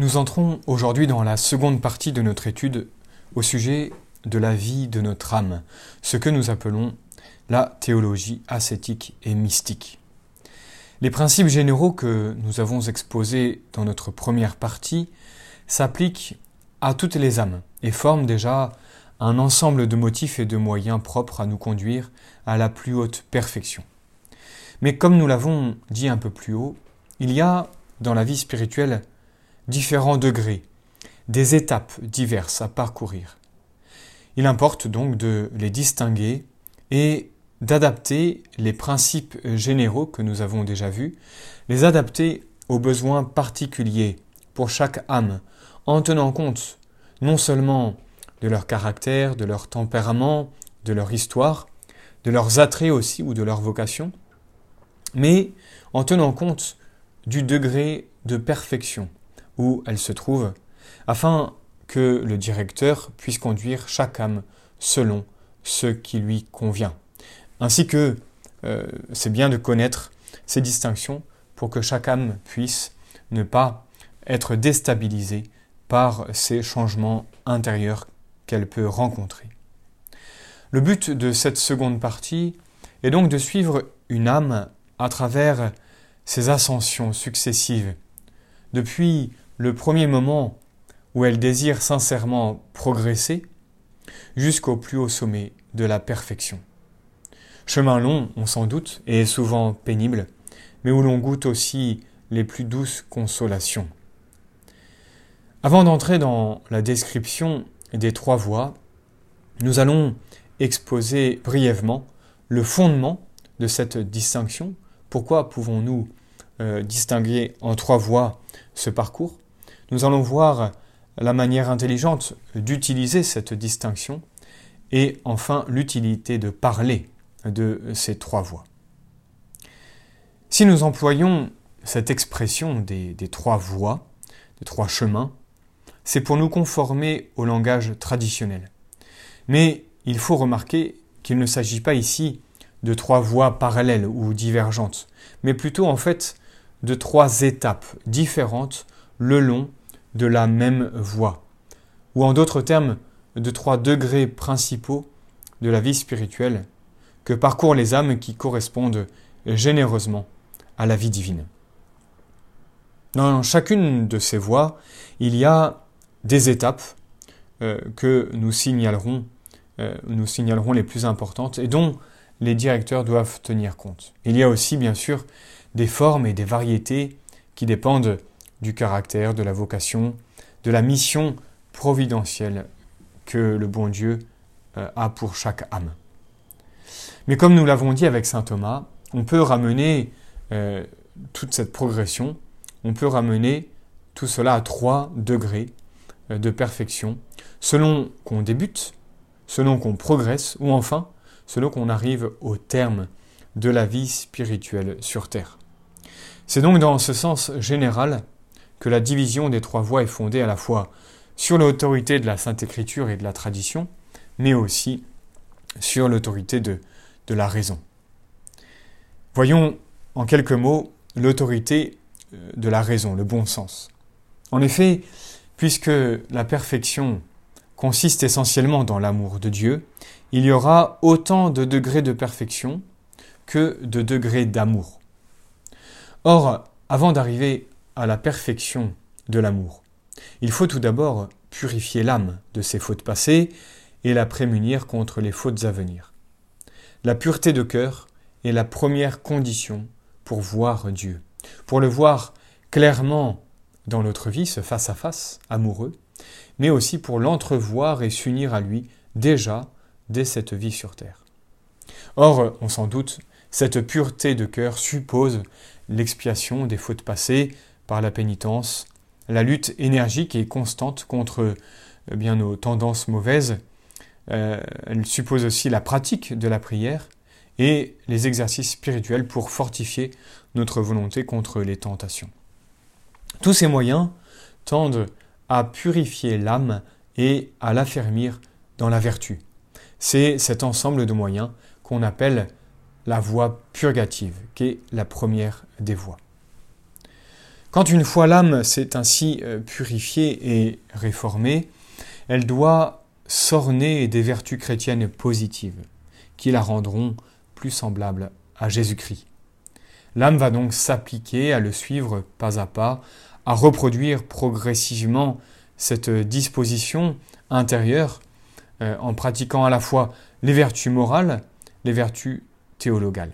Nous entrons aujourd'hui dans la seconde partie de notre étude au sujet de la vie de notre âme, ce que nous appelons la théologie ascétique et mystique. Les principes généraux que nous avons exposés dans notre première partie s'appliquent à toutes les âmes et forment déjà un ensemble de motifs et de moyens propres à nous conduire à la plus haute perfection. Mais comme nous l'avons dit un peu plus haut, il y a dans la vie spirituelle différents degrés, des étapes diverses à parcourir. Il importe donc de les distinguer et d'adapter les principes généraux que nous avons déjà vus, les adapter aux besoins particuliers pour chaque âme, en tenant compte non seulement de leur caractère, de leur tempérament, de leur histoire, de leurs attraits aussi ou de leur vocation, mais en tenant compte du degré de perfection où elle se trouve, afin que le directeur puisse conduire chaque âme selon ce qui lui convient. Ainsi que euh, c'est bien de connaître ces distinctions pour que chaque âme puisse ne pas être déstabilisée par ces changements intérieurs qu'elle peut rencontrer. Le but de cette seconde partie est donc de suivre une âme à travers ses ascensions successives, depuis le premier moment où elle désire sincèrement progresser, jusqu'au plus haut sommet de la perfection. Chemin long, on s'en doute, et souvent pénible, mais où l'on goûte aussi les plus douces consolations. Avant d'entrer dans la description des trois voies, nous allons exposer brièvement le fondement de cette distinction. Pourquoi pouvons-nous euh, distinguer en trois voies ce parcours? Nous allons voir la manière intelligente d'utiliser cette distinction et enfin l'utilité de parler de ces trois voies. Si nous employons cette expression des, trois voies, des trois chemins, c'est pour nous conformer au langage traditionnel. Mais il faut remarquer qu'il ne s'agit pas ici de trois voies parallèles ou divergentes, mais plutôt en fait de trois étapes différentes le long de la même voie, ou en d'autres termes, de trois degrés principaux de la vie spirituelle que parcourent les âmes qui correspondent généreusement à la vie divine. Dans chacune de ces voies, il y a des étapes euh, que nous signalerons, euh, nous signalerons les plus importantes et dont les directeurs doivent tenir compte. Il y a aussi, bien sûr, des formes et des variétés qui dépendent du caractère, de la vocation, de la mission providentielle que le bon Dieu euh, a pour chaque âme. Mais comme nous l'avons dit avec saint Thomas, on peut ramener toute cette progression, on peut ramener tout cela à trois degrés euh, de perfection, selon qu'on débute, selon qu'on progresse, ou enfin, selon qu'on arrive au terme de la vie spirituelle sur Terre. C'est donc dans ce sens général que la division des trois voies est fondée à la fois sur l'autorité de la Sainte Écriture et de la tradition, mais aussi sur l'autorité de, de la raison. Voyons en quelques mots l'autorité euh, de la raison, le bon sens. En effet, Puisque la perfection consiste essentiellement dans l'amour de Dieu, il y aura autant de degrés de perfection que de degrés d'amour. Or, avant d'arriver à la perfection de l'amour, il faut tout d'abord purifier l'âme de ses fautes passées et la prémunir contre les fautes à venir. La pureté de cœur est la première condition pour voir Dieu, pour le voir clairement dans notre vie, ce face-à-face amoureux, mais aussi pour l'entrevoir et s'unir à lui déjà dès cette vie sur terre. Or, on s'en doute, cette pureté de cœur suppose l'expiation des fautes passées par la pénitence, la lutte énergique et constante contre eh bien, nos tendances mauvaises. Euh, elle suppose aussi la pratique de la prière et les exercices spirituels pour fortifier notre volonté contre les tentations. Tous ces moyens tendent à purifier l'âme et à l'affermir dans la vertu. C'est cet ensemble de moyens qu'on appelle la voie purgative, qui est la première des voies. Quand une fois l'âme s'est ainsi purifiée et réformée, elle doit s'orner des vertus chrétiennes positives qui la rendront plus semblable à Jésus-Christ. L'âme va donc s'appliquer à le suivre pas à pas, à reproduire progressivement cette disposition intérieure euh, en pratiquant à la fois les vertus morales, les vertus théologales.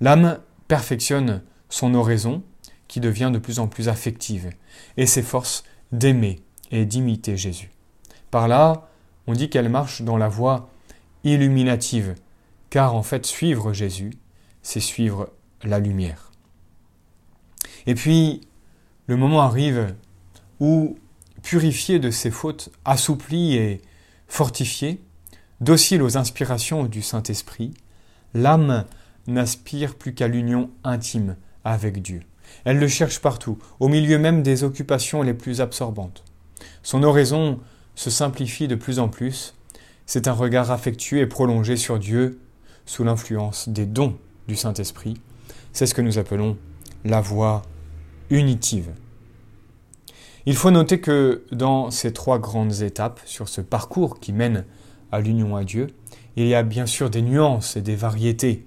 L'âme perfectionne son oraison, qui devient de plus en plus affective, et s'efforce d'aimer et d'imiter Jésus. Par là, on dit qu'elle marche dans la voie illuminative, car en fait suivre Jésus, c'est suivre la lumière. Et puis, le moment arrive où, purifié de ses fautes, assoupli et fortifié, docile aux inspirations du Saint-Esprit, l'âme n'aspire plus qu'à l'union intime avec Dieu. Elle le cherche partout, au milieu même des occupations les plus absorbantes. Son oraison se simplifie de plus en plus. C'est un regard affectueux et prolongé sur Dieu sous l'influence des dons du Saint-Esprit. C'est ce que nous appelons la voie unitive. Il faut noter que dans ces trois grandes étapes, sur ce parcours qui mène à l'union à Dieu, il y a bien sûr des nuances et des variétés.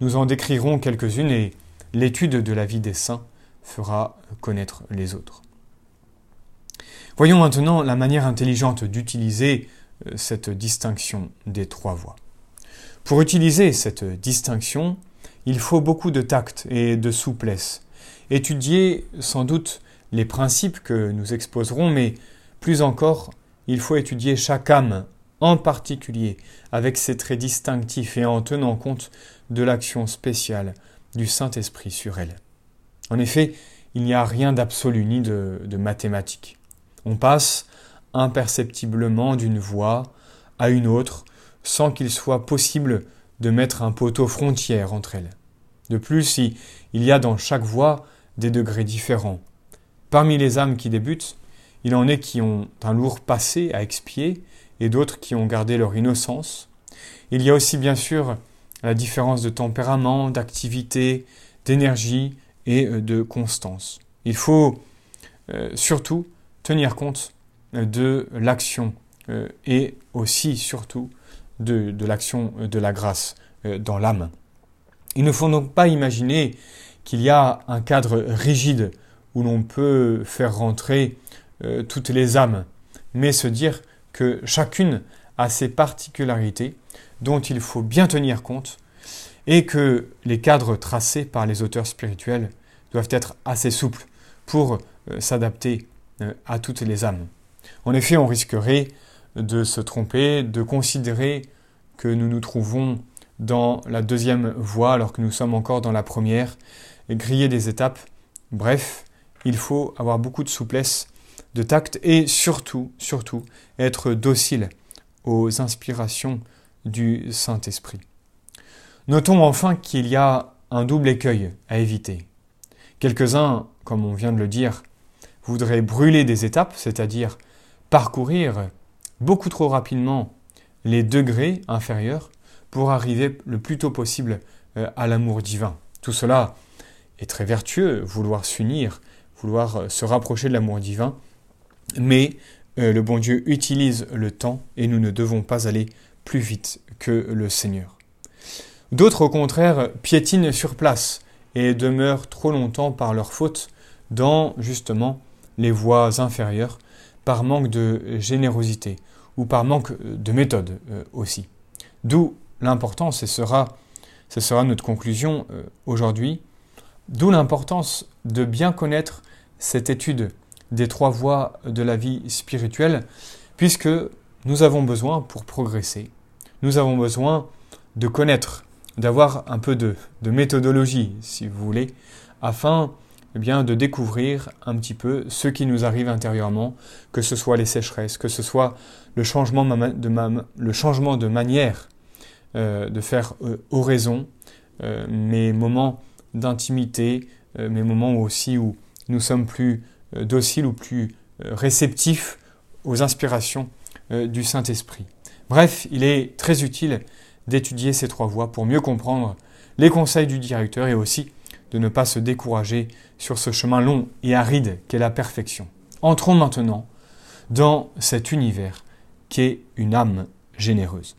Nous en décrirons quelques-unes et l'étude de la vie des saints fera connaître les autres. Voyons maintenant la manière intelligente d'utiliser euh, cette distinction des trois voies. Pour utiliser cette distinction, il faut beaucoup de tact et de souplesse. Étudier sans doute les principes que nous exposerons, mais plus encore, il faut étudier chaque âme en particulier avec ses traits distinctifs et en tenant compte de l'action spéciale du Saint-Esprit sur elle. En effet, il n'y a rien d'absolu ni de, de mathématique. On passe imperceptiblement d'une voie à une autre sans qu'il soit possible de mettre un poteau frontière entre elles. De plus, il y a dans chaque voie des degrés différents. Parmi les âmes qui débutent, il en est qui ont un lourd passé à expier et d'autres qui ont gardé leur innocence. Il y a aussi bien sûr la différence de tempérament, d'activité, d'énergie et euh, de constance. Il faut euh, surtout tenir compte euh, de l'action et aussi surtout de, l'action de la grâce dans l'âme. Il ne faut donc pas imaginer qu'il y a un cadre rigide où l'on peut faire rentrer toutes les âmes, mais se dire que chacune a ses particularités dont il faut bien tenir compte et que les cadres tracés par les auteurs spirituels doivent être assez souples pour s'adapter euh, à toutes les âmes. En effet, on risquerait de se tromper, de considérer que nous nous trouvons dans la deuxième voie alors que nous sommes encore dans la première, griller des étapes. Bref, il faut avoir beaucoup de souplesse, de tact et surtout, surtout, être docile aux inspirations du Saint-Esprit. Notons enfin qu'il y a un double écueil à éviter. Quelques-uns, comme on vient de le dire, voudrait brûler des étapes, c'est-à-dire parcourir beaucoup trop rapidement les degrés inférieurs pour arriver le plus tôt possible euh, à l'amour divin. Tout cela est très vertueux, vouloir s'unir, vouloir euh, se rapprocher de l'amour divin, mais euh, le bon Dieu utilise le temps et nous ne devons pas aller plus vite que le Seigneur. D'autres, au contraire, piétinent sur place et demeurent trop longtemps par leur faute dans justement les voies inférieures par manque de générosité ou par manque de méthode euh, aussi. D'où l'importance, et sera, ce sera notre conclusion euh, aujourd'hui, d'où l'importance de bien connaître cette étude des trois voies de la vie spirituelle, puisque nous avons besoin, pour progresser, nous avons besoin de connaître, d'avoir un peu de, méthodologie, si vous voulez, afin eh bien, de découvrir un petit peu ce qui nous arrive intérieurement, que ce soit les sécheresses, que ce soit le changement de, manière euh, de faire euh, oraison, euh, mes moments d'intimité, mes moments aussi où nous sommes plus dociles ou plus réceptifs aux inspirations du Saint-Esprit. Bref, il est très utile d'étudier ces trois voies pour mieux comprendre les conseils du directeur et aussi de ne pas se décourager sur ce chemin long et aride qu'est la perfection. Entrons maintenant dans cet univers qu'est une âme généreuse.